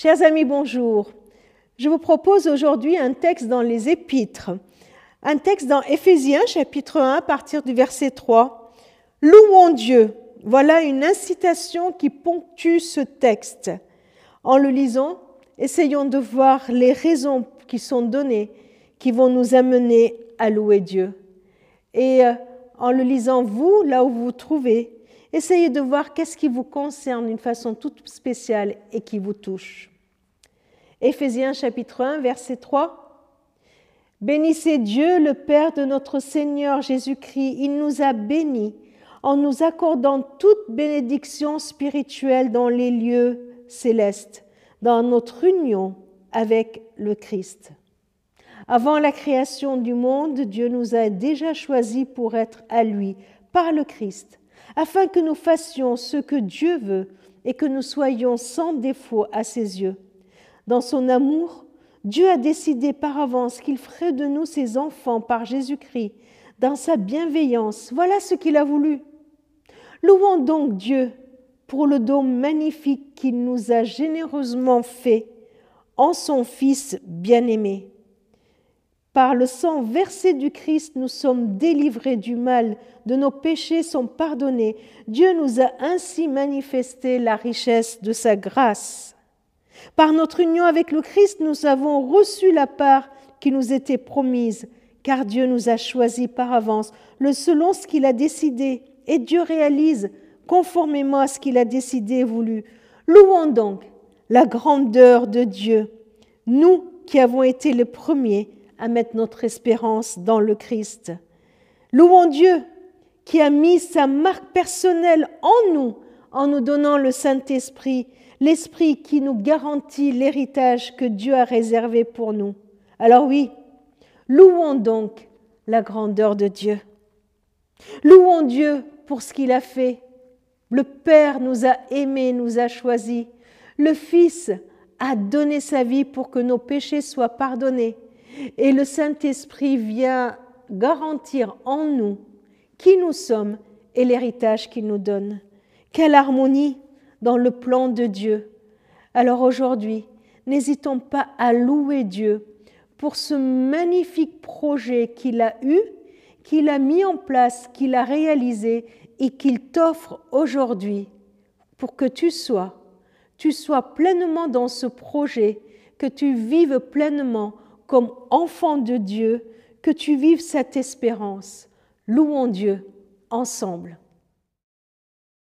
Chers amis, bonjour. Je vous propose aujourd'hui un texte dans les Épîtres, un texte dans Éphésiens chapitre 1 à partir du verset 3. Louons Dieu. Voilà une incitation qui ponctue ce texte. En le lisant, essayons de voir les raisons qui sont données qui vont nous amener à louer Dieu. Et euh, en le lisant, vous, là où vous vous trouvez, essayez de voir qu'est-ce qui vous concerne d'une façon toute spéciale et qui vous touche. Éphésiens chapitre 1, verset 3. Bénissez Dieu, le Père de notre Seigneur Jésus-Christ. Il nous a bénis en nous accordant toute bénédiction spirituelle dans les lieux célestes, dans notre union avec le Christ. Avant la création du monde, Dieu nous a déjà choisis pour être à lui, par le Christ, afin que nous fassions ce que Dieu veut et que nous soyons sans défaut à ses yeux. Dans son amour, Dieu a décidé par avance qu'il ferait de nous ses enfants par Jésus-Christ. Dans sa bienveillance, voilà ce qu'il a voulu. Louons donc Dieu pour le don magnifique qu'il nous a généreusement fait en son Fils bien-aimé. Par le sang versé du Christ, nous sommes délivrés du mal, de nos péchés sont pardonnés. Dieu nous a ainsi manifesté la richesse de sa grâce. Par notre union avec le Christ, nous avons reçu la part qui nous était promise, car Dieu nous a choisis par avance, le selon ce qu'il a décidé, et Dieu réalise conformément à ce qu'il a décidé et voulu. Louons donc la grandeur de Dieu, nous qui avons été les premiers à mettre notre espérance dans le Christ. Louons Dieu qui a mis sa marque personnelle en nous en nous donnant le Saint-Esprit, l'Esprit qui nous garantit l'héritage que Dieu a réservé pour nous. Alors oui, louons donc la grandeur de Dieu. Louons Dieu pour ce qu'il a fait. Le Père nous a aimés, nous a choisis. Le Fils a donné sa vie pour que nos péchés soient pardonnés. Et le Saint-Esprit vient garantir en nous qui nous sommes et l'héritage qu'il nous donne. Quelle harmonie dans le plan de Dieu. Alors aujourd'hui, n'hésitons pas à louer Dieu pour ce magnifique projet qu'il a eu, qu'il a mis en place, qu'il a réalisé et qu'il t'offre aujourd'hui pour que tu sois, tu sois pleinement dans ce projet, que tu vives pleinement comme enfant de Dieu, que tu vives cette espérance. Louons Dieu ensemble.